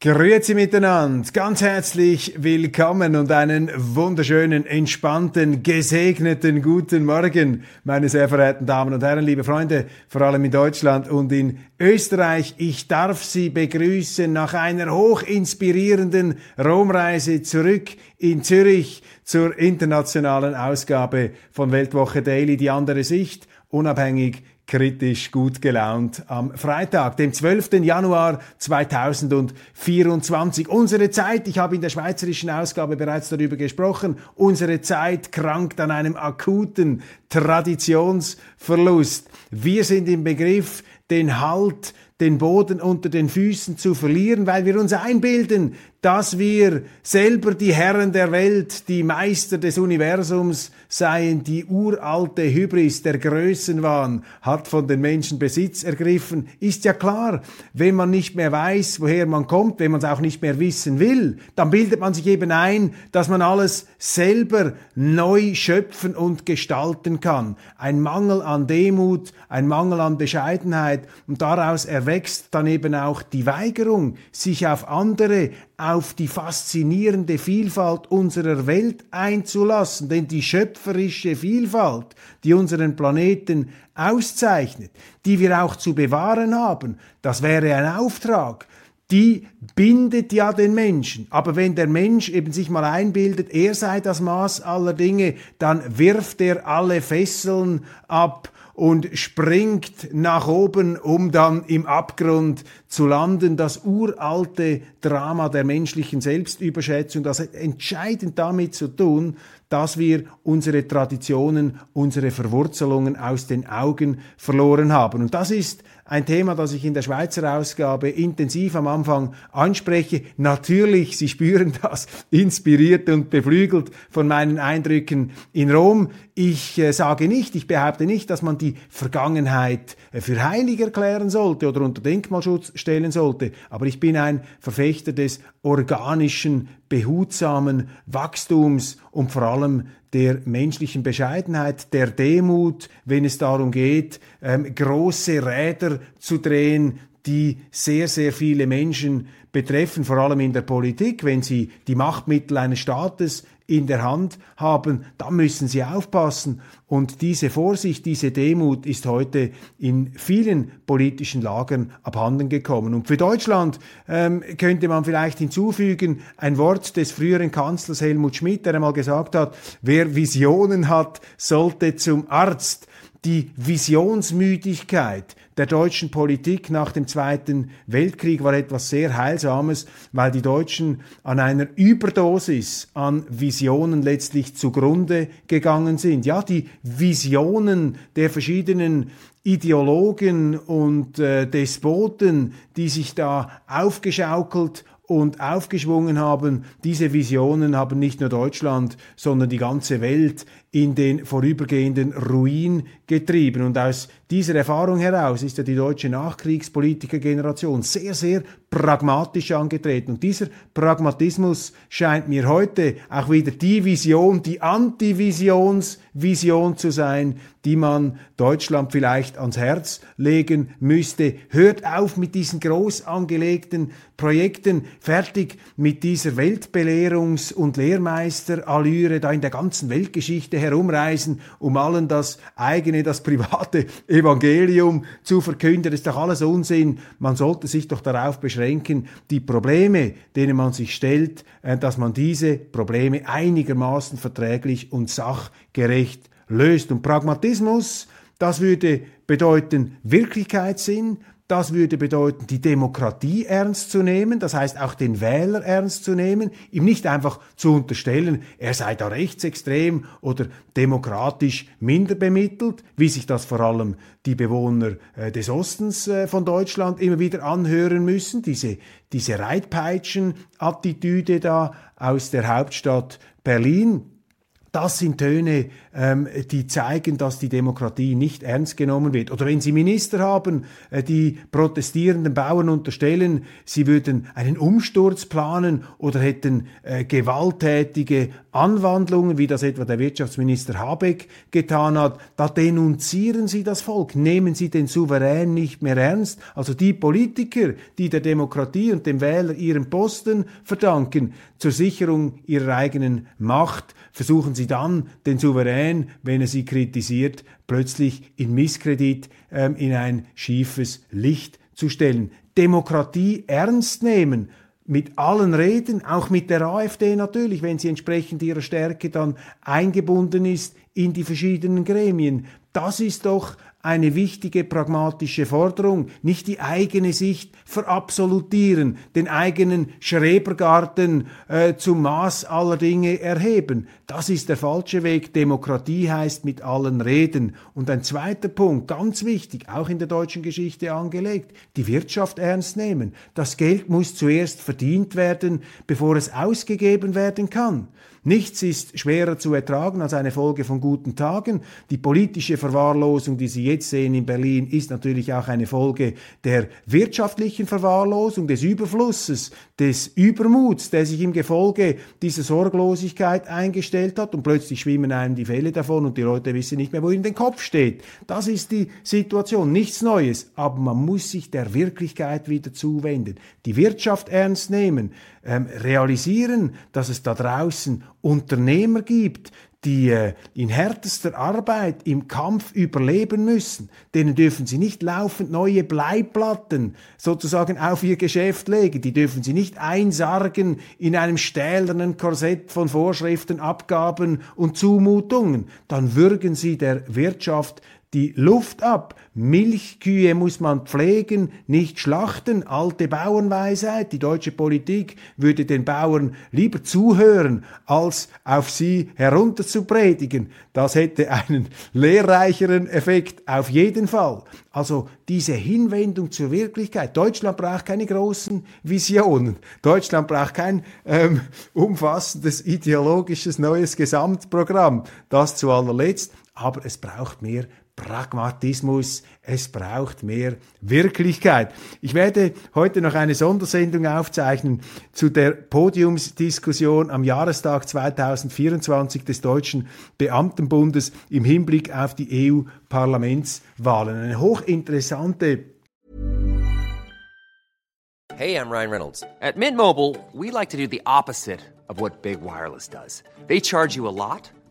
Grüezi miteinander, ganz herzlich willkommen und einen wunderschönen, entspannten, gesegneten guten Morgen, meine sehr verehrten Damen und Herren, liebe Freunde, vor allem in Deutschland und in Österreich. Ich darf Sie begrüßen nach einer hochinspirierenden Romreise zurück in Zürich zur internationalen Ausgabe von Weltwoche Daily, die andere Sicht, unabhängig, kritisch gut gelaunt am Freitag, dem 12. Januar 2024. Unsere Zeit, ich habe in der schweizerischen Ausgabe bereits darüber gesprochen, unsere Zeit krankt an einem akuten Traditionsverlust. Wir sind im Begriff, den Halt, den Boden unter den Füßen zu verlieren, weil wir uns einbilden, dass wir selber die Herren der Welt, die Meister des Universums seien. Die uralte Hybris, der Größenwahn hat von den Menschen Besitz ergriffen. Ist ja klar, wenn man nicht mehr weiß, woher man kommt, wenn man es auch nicht mehr wissen will, dann bildet man sich eben ein, dass man alles selber neu schöpfen und gestalten kann. Ein Mangel an Demut, ein Mangel an Bescheidenheit und daraus erwächst dann eben auch die Weigerung, sich auf andere auf die faszinierende Vielfalt unserer Welt einzulassen, denn die schöpferische Vielfalt, die unseren Planeten auszeichnet, die wir auch zu bewahren haben, das wäre ein Auftrag, die bindet ja den Menschen. Aber wenn der Mensch eben sich mal einbildet, er sei das Maß aller Dinge, dann wirft er alle Fesseln ab und springt nach oben, um dann im Abgrund zu landen. Das uralte Drama der menschlichen Selbstüberschätzung, das hat entscheidend damit zu tun, dass wir unsere Traditionen, unsere Verwurzelungen aus den Augen verloren haben. Und das ist ein Thema, das ich in der Schweizer Ausgabe intensiv am Anfang anspreche. Natürlich, Sie spüren das, inspiriert und beflügelt von meinen Eindrücken in Rom. Ich äh, sage nicht, ich behaupte nicht, dass man die Vergangenheit äh, für heilig erklären sollte oder unter Denkmalschutz stellen sollte, aber ich bin ein Verfechter des organischen, behutsamen Wachstums und vor allem der menschlichen Bescheidenheit, der Demut, wenn es darum geht, ähm, große Räder zu drehen, die sehr, sehr viele Menschen betreffen, vor allem in der Politik, wenn sie die Machtmittel eines Staates in der Hand haben, dann müssen sie aufpassen. Und diese Vorsicht, diese Demut ist heute in vielen politischen Lagern abhanden gekommen. Und für Deutschland ähm, könnte man vielleicht hinzufügen ein Wort des früheren Kanzlers Helmut Schmidt, der einmal gesagt hat, wer Visionen hat, sollte zum Arzt. Die Visionsmüdigkeit der deutschen Politik nach dem Zweiten Weltkrieg war etwas sehr Heilsames, weil die Deutschen an einer Überdosis an Visionen letztlich zugrunde gegangen sind. Ja, die Visionen der verschiedenen Ideologen und äh, Despoten, die sich da aufgeschaukelt und aufgeschwungen haben. Diese Visionen haben nicht nur Deutschland, sondern die ganze Welt in den vorübergehenden Ruin getrieben. Und aus dieser Erfahrung heraus ist ja die deutsche Nachkriegspolitikergeneration sehr, sehr pragmatisch angetreten. Und dieser Pragmatismus scheint mir heute auch wieder die Vision, die Antivisionsvision zu sein, die man Deutschland vielleicht ans Herz legen müsste. Hört auf mit diesen groß angelegten Projekten, fertig mit dieser Weltbelehrungs- und Lehrmeisterallüre da in der ganzen Weltgeschichte herumreisen, um allen das eigene, das private Evangelium zu verkünden. Das ist doch alles Unsinn. Man sollte sich doch darauf beschränken, die Probleme, denen man sich stellt, äh, dass man diese Probleme einigermaßen verträglich und sachgerecht löst. Und Pragmatismus, das würde bedeuten Wirklichkeitssinn, das würde bedeuten, die Demokratie ernst zu nehmen, das heißt auch den Wähler ernst zu nehmen, ihm nicht einfach zu unterstellen, er sei da rechtsextrem oder demokratisch minder bemittelt, wie sich das vor allem die Bewohner äh, des Ostens äh, von Deutschland immer wieder anhören müssen, diese, diese Reitpeitschen-Attitüde da aus der Hauptstadt Berlin. Das sind Töne, ähm, die zeigen, dass die Demokratie nicht ernst genommen wird. Oder wenn Sie Minister haben, äh, die protestierenden Bauern unterstellen, sie würden einen Umsturz planen oder hätten äh, gewalttätige Anwandlungen, wie das etwa der Wirtschaftsminister Habeck getan hat, da denunzieren Sie das Volk, nehmen Sie den Souverän nicht mehr ernst. Also die Politiker, die der Demokratie und dem Wähler ihren Posten verdanken, zur Sicherung ihrer eigenen Macht, versuchen sie dann, den Souverän, wenn er sie kritisiert, plötzlich in Misskredit, ähm, in ein schiefes Licht zu stellen. Demokratie ernst nehmen, mit allen Reden, auch mit der AfD natürlich, wenn sie entsprechend ihrer Stärke dann eingebunden ist in die verschiedenen Gremien. Das ist doch eine wichtige pragmatische Forderung, nicht die eigene Sicht verabsolutieren, den eigenen Schrebergarten äh, zum Maß aller Dinge erheben. Das ist der falsche Weg. Demokratie heißt mit allen reden. Und ein zweiter Punkt, ganz wichtig, auch in der deutschen Geschichte angelegt, die Wirtschaft ernst nehmen. Das Geld muss zuerst verdient werden, bevor es ausgegeben werden kann. Nichts ist schwerer zu ertragen als eine Folge von guten Tagen. Die politische Verwahrlosung, die Sie jetzt sehen in Berlin, ist natürlich auch eine Folge der wirtschaftlichen Verwahrlosung, des Überflusses, des Übermuts, der sich im Gefolge dieser Sorglosigkeit eingestellt hat. Und plötzlich schwimmen einem die Fälle davon und die Leute wissen nicht mehr, wo ihnen den Kopf steht. Das ist die Situation, nichts Neues, aber man muss sich der Wirklichkeit wieder zuwenden, die Wirtschaft ernst nehmen, ähm, realisieren, dass es da draußen Unternehmer gibt, die äh, in härtester Arbeit im Kampf überleben müssen, denen dürfen sie nicht laufend neue Bleiplatten sozusagen auf ihr Geschäft legen, die dürfen sie nicht einsargen in einem stählernen Korsett von Vorschriften, Abgaben und Zumutungen, dann würgen sie der Wirtschaft die Luft ab. Milchkühe muss man pflegen, nicht schlachten. Alte Bauernweisheit. Die deutsche Politik würde den Bauern lieber zuhören, als auf sie herunterzupredigen. Das hätte einen lehrreicheren Effekt auf jeden Fall. Also diese Hinwendung zur Wirklichkeit. Deutschland braucht keine großen Visionen. Deutschland braucht kein ähm, umfassendes ideologisches neues Gesamtprogramm. Das zu allerletzt. Aber es braucht mehr Pragmatismus, es braucht mehr Wirklichkeit. Ich werde heute noch eine Sondersendung aufzeichnen zu der Podiumsdiskussion am Jahrestag 2024 des Deutschen Beamtenbundes im Hinblick auf die EU-Parlamentswahlen. Eine hochinteressante Hey, I'm Ryan Reynolds. At Mint Mobile, we like to do the opposite of what Big Wireless does. They charge you a lot.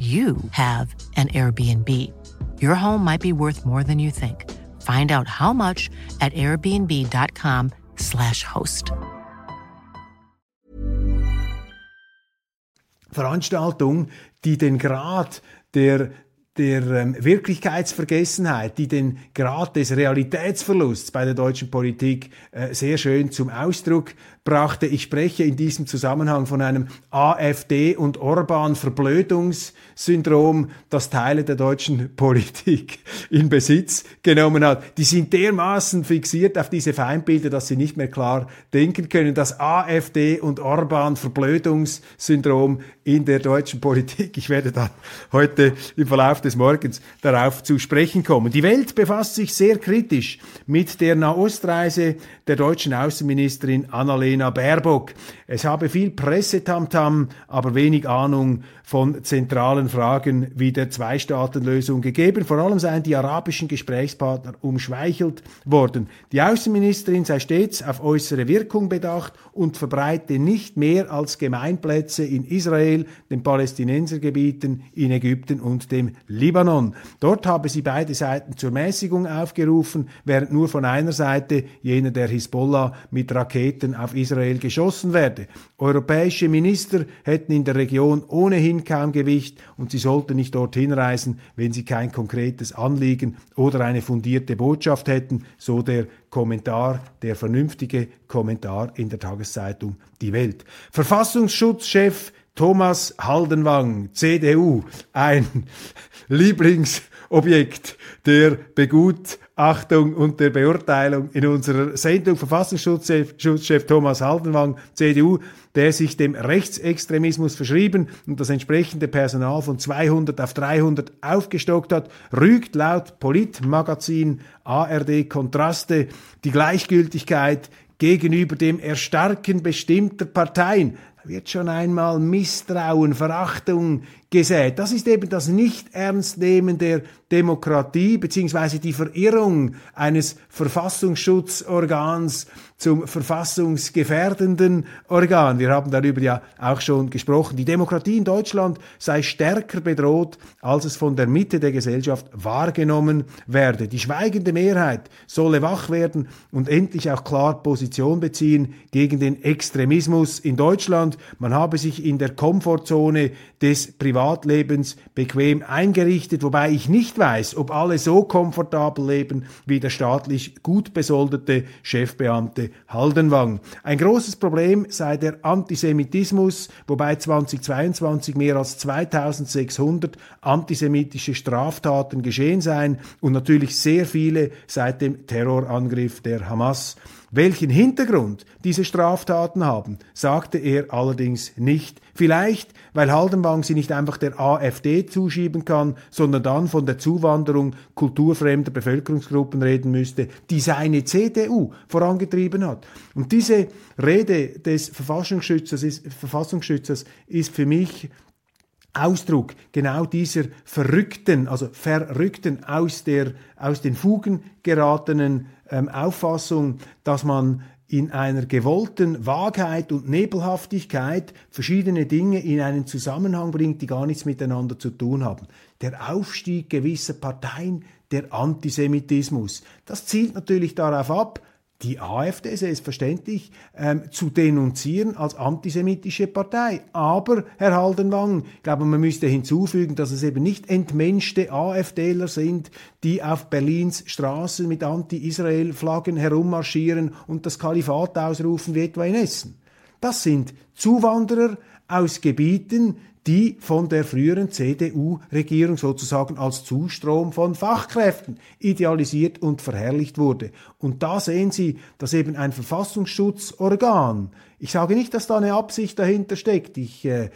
you have an Airbnb. Your home might be worth more than you think. Find out how much at airbnb.com/slash host. Veranstaltung, die den Grad der der ähm, Wirklichkeitsvergessenheit, die den Grad des Realitätsverlusts bei der deutschen Politik äh, sehr schön zum Ausdruck brachte. Ich spreche in diesem Zusammenhang von einem AfD- und Orban-Verblödungssyndrom, das Teile der deutschen Politik in Besitz genommen hat. Die sind dermaßen fixiert auf diese Feindbilder, dass sie nicht mehr klar denken können. Das AfD- und Orban-Verblödungssyndrom in der deutschen Politik. Ich werde dann heute im Verlauf des Morgens darauf zu sprechen kommen. Die Welt befasst sich sehr kritisch mit der Nahostreise der deutschen Außenministerin Annalena Baerbock. Es habe viel Pressetamtam, aber wenig Ahnung von zentralen Fragen wie der Zwei-Staaten-Lösung gegeben. Vor allem seien die arabischen Gesprächspartner umschweichelt worden. Die Außenministerin sei stets auf äußere Wirkung bedacht und verbreite nicht mehr als Gemeinplätze in Israel, den Palästinensergebieten, in Ägypten und dem Libanon. Dort habe sie beide Seiten zur Mäßigung aufgerufen, während nur von einer Seite, jener der Hisbollah, mit Raketen auf Israel geschossen werde. Europäische Minister hätten in der Region ohnehin kaum Gewicht und sie sollten nicht dorthin reisen, wenn sie kein konkretes Anliegen oder eine fundierte Botschaft hätten, so der Kommentar, der vernünftige Kommentar in der Tageszeitung Die Welt. Verfassungsschutzchef Thomas Haldenwang, CDU, ein Lieblingsobjekt der Begutachtung und der Beurteilung in unserer Sendung. Verfassungsschutzchef Thomas Haldenwang, CDU, der sich dem Rechtsextremismus verschrieben und das entsprechende Personal von 200 auf 300 aufgestockt hat, rügt laut Politmagazin ARD Kontraste die Gleichgültigkeit gegenüber dem Erstarken bestimmter Parteien wird schon einmal Misstrauen, Verachtung gesät. Das ist eben das Nicht-Ernstnehmen der Demokratie beziehungsweise die Verirrung eines Verfassungsschutzorgans zum verfassungsgefährdenden Organ. Wir haben darüber ja auch schon gesprochen. Die Demokratie in Deutschland sei stärker bedroht, als es von der Mitte der Gesellschaft wahrgenommen werde. Die schweigende Mehrheit solle wach werden und endlich auch klar Position beziehen gegen den Extremismus in Deutschland. Man habe sich in der Komfortzone des Privatlebens bequem eingerichtet, wobei ich nicht weiß, ob alle so komfortabel leben wie der staatlich gut besoldete Chefbeamte Haldenwang. Ein großes Problem sei der Antisemitismus, wobei 2022 mehr als 2600 antisemitische Straftaten geschehen seien und natürlich sehr viele seit dem Terrorangriff der Hamas. Welchen Hintergrund diese Straftaten haben, sagte er allerdings nicht. Vielleicht, weil Haldenwang sie nicht einfach der AfD zuschieben kann, sondern dann von der Zuwanderung kulturfremder Bevölkerungsgruppen reden müsste, die seine CDU vorangetrieben hat. Und diese Rede des Verfassungsschützers ist, Verfassungsschützers ist für mich Ausdruck genau dieser verrückten, also verrückten aus der, aus den Fugen geratenen ähm, Auffassung, dass man in einer gewollten Wahrheit und Nebelhaftigkeit verschiedene Dinge in einen Zusammenhang bringt, die gar nichts miteinander zu tun haben. Der Aufstieg gewisser Parteien, der Antisemitismus, das zielt natürlich darauf ab, die AfD selbstverständlich ähm, zu denunzieren als antisemitische Partei. Aber, Herr Haldenwang, ich glaube, man müsste hinzufügen, dass es eben nicht entmenschte AfDler sind, die auf Berlins Straßen mit Anti-Israel-Flaggen herummarschieren und das Kalifat ausrufen wie etwa in Essen. Das sind Zuwanderer aus Gebieten, die von der früheren CDU-Regierung sozusagen als Zustrom von Fachkräften idealisiert und verherrlicht wurde. Und da sehen Sie, dass eben ein Verfassungsschutzorgan ich sage nicht, dass da eine Absicht dahinter steckt. Ich äh,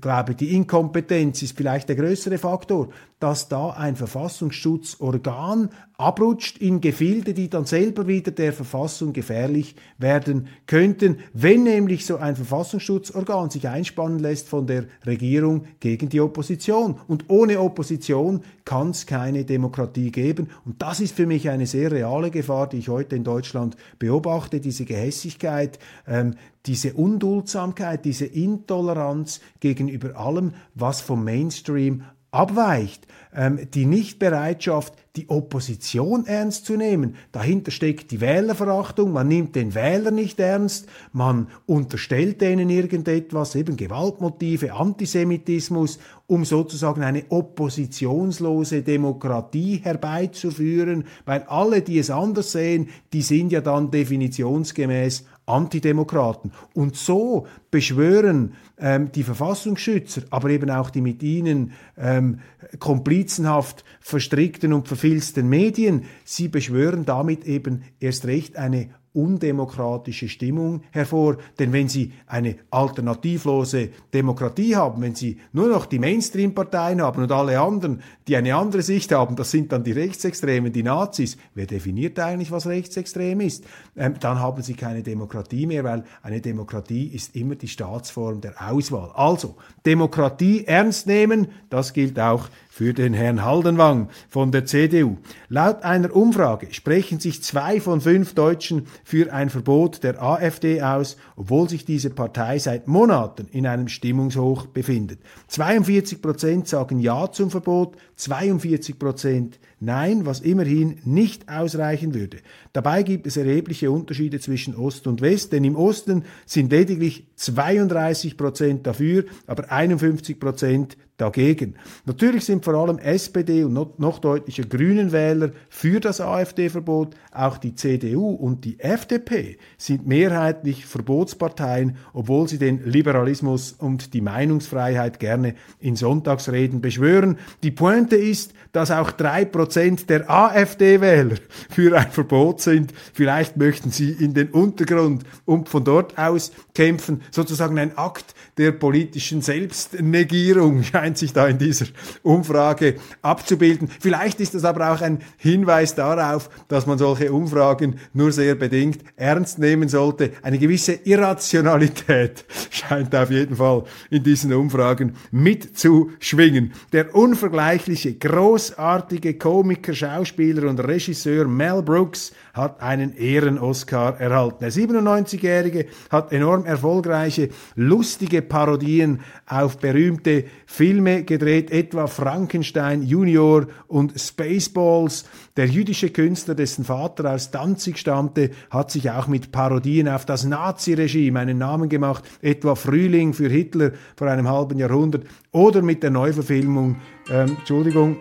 glaube, die Inkompetenz ist vielleicht der größere Faktor, dass da ein Verfassungsschutzorgan abrutscht in Gefilde, die dann selber wieder der Verfassung gefährlich werden könnten, wenn nämlich so ein Verfassungsschutzorgan sich einspannen lässt von der Regierung gegen die Opposition. Und ohne Opposition kann es keine Demokratie geben. Und das ist für mich eine sehr reale Gefahr, die ich heute in Deutschland beobachte, diese Gehässigkeit, ähm, diese Unduldsamkeit, diese Intoleranz gegenüber allem, was vom Mainstream abweicht, ähm, die Nichtbereitschaft, die Opposition ernst zu nehmen. Dahinter steckt die Wählerverachtung, man nimmt den Wähler nicht ernst, man unterstellt denen irgendetwas, eben Gewaltmotive, Antisemitismus, um sozusagen eine oppositionslose Demokratie herbeizuführen, weil alle, die es anders sehen, die sind ja dann definitionsgemäß Antidemokraten. Und so beschwören ähm, die Verfassungsschützer, aber eben auch die mit ihnen ähm, komplizenhaft verstrickten und verfilzten Medien, sie beschwören damit eben erst recht eine undemokratische Stimmung hervor. Denn wenn Sie eine alternativlose Demokratie haben, wenn Sie nur noch die Mainstream-Parteien haben und alle anderen, die eine andere Sicht haben, das sind dann die Rechtsextremen, die Nazis. Wer definiert eigentlich, was rechtsextrem ist? Ähm, dann haben Sie keine Demokratie mehr, weil eine Demokratie ist immer die Staatsform der Auswahl. Also, Demokratie ernst nehmen, das gilt auch für den Herrn Haldenwang von der CDU. Laut einer Umfrage sprechen sich zwei von fünf Deutschen für ein Verbot der AfD aus, obwohl sich diese Partei seit Monaten in einem Stimmungshoch befindet. 42 Prozent sagen Ja zum Verbot, 42 Prozent Nein, was immerhin nicht ausreichen würde. Dabei gibt es erhebliche Unterschiede zwischen Ost und West, denn im Osten sind lediglich 32 Prozent dafür, aber 51 Prozent dagegen. Natürlich sind vor allem SPD und noch, deutlicher Grünen Wähler für das AfD-Verbot. Auch die CDU und die FDP sind mehrheitlich Verbotsparteien, obwohl sie den Liberalismus und die Meinungsfreiheit gerne in Sonntagsreden beschwören. Die Pointe ist, dass auch drei Prozent der AfD-Wähler für ein Verbot sind. Vielleicht möchten sie in den Untergrund und von dort aus kämpfen. Sozusagen ein Akt der politischen Selbstnegierung scheint sich da in dieser Umfrage abzubilden. Vielleicht ist das aber auch ein Hinweis darauf, dass man solche Umfragen nur sehr bedingt ernst nehmen sollte. Eine gewisse Irrationalität scheint auf jeden Fall in diesen Umfragen mitzuschwingen. Der unvergleichliche, großartige Komiker, Schauspieler und Regisseur Mel Brooks hat einen Ehren-Oscar erhalten. Der 97-Jährige hat enorm erfolgreiche, lustige Parodien auf berühmte Filme gedreht, etwa Frankenstein Junior und Spaceballs. Der jüdische Künstler, dessen Vater aus Danzig stammte, hat sich auch mit Parodien auf das Naziregime einen Namen gemacht, etwa Frühling für Hitler vor einem halben Jahrhundert oder mit der Neuverfilmung, ähm, Entschuldigung,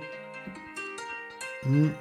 hm,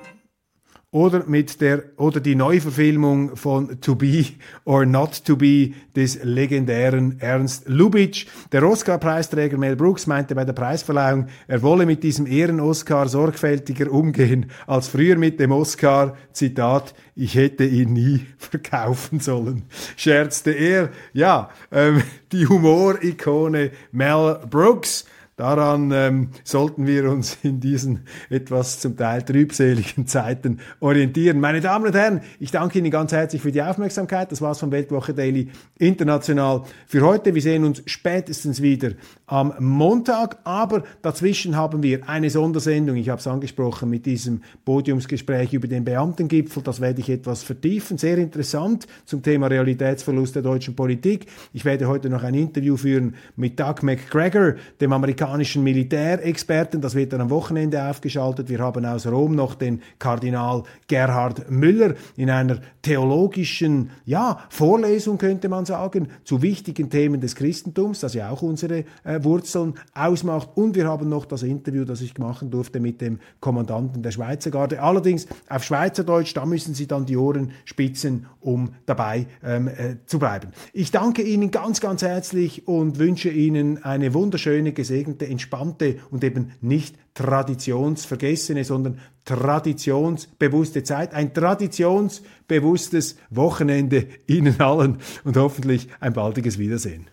oder mit der oder die Neuverfilmung von To Be or Not to Be des legendären Ernst Lubitsch. Der Oscar-Preisträger Mel Brooks meinte bei der Preisverleihung, er wolle mit diesem Ehren-Oscar sorgfältiger umgehen als früher mit dem Oscar. Zitat: Ich hätte ihn nie verkaufen sollen, scherzte er. Ja, ähm, die Humorikone Mel Brooks. Daran ähm, sollten wir uns in diesen etwas zum Teil trübseligen Zeiten orientieren. Meine Damen und Herren, ich danke Ihnen ganz herzlich für die Aufmerksamkeit. Das war's vom Weltwoche Daily International für heute. Wir sehen uns spätestens wieder am Montag, aber dazwischen haben wir eine Sondersendung. Ich habe es angesprochen mit diesem Podiumsgespräch über den Beamtengipfel. Das werde ich etwas vertiefen. Sehr interessant zum Thema Realitätsverlust der deutschen Politik. Ich werde heute noch ein Interview führen mit Doug McGregor, dem Amerikaner amerikanischen Militärexperten. Das wird dann am Wochenende aufgeschaltet. Wir haben aus Rom noch den Kardinal Gerhard Müller in einer theologischen ja, Vorlesung, könnte man sagen, zu wichtigen Themen des Christentums, das ja auch unsere äh, Wurzeln ausmacht. Und wir haben noch das Interview, das ich machen durfte mit dem Kommandanten der Schweizer Garde. Allerdings auf Schweizerdeutsch, da müssen Sie dann die Ohren spitzen, um dabei ähm, äh, zu bleiben. Ich danke Ihnen ganz, ganz herzlich und wünsche Ihnen eine wunderschöne, gesegnete gesegnete, entspannte und eben nicht traditionsvergessene, sondern traditionsbewusste Zeit. Ein traditionsbewusstes Wochenende Ihnen allen und hoffentlich ein baldiges Wiedersehen.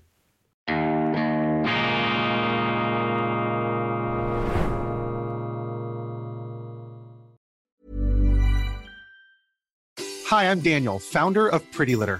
Hi, I'm Daniel, Founder of Pretty Litter.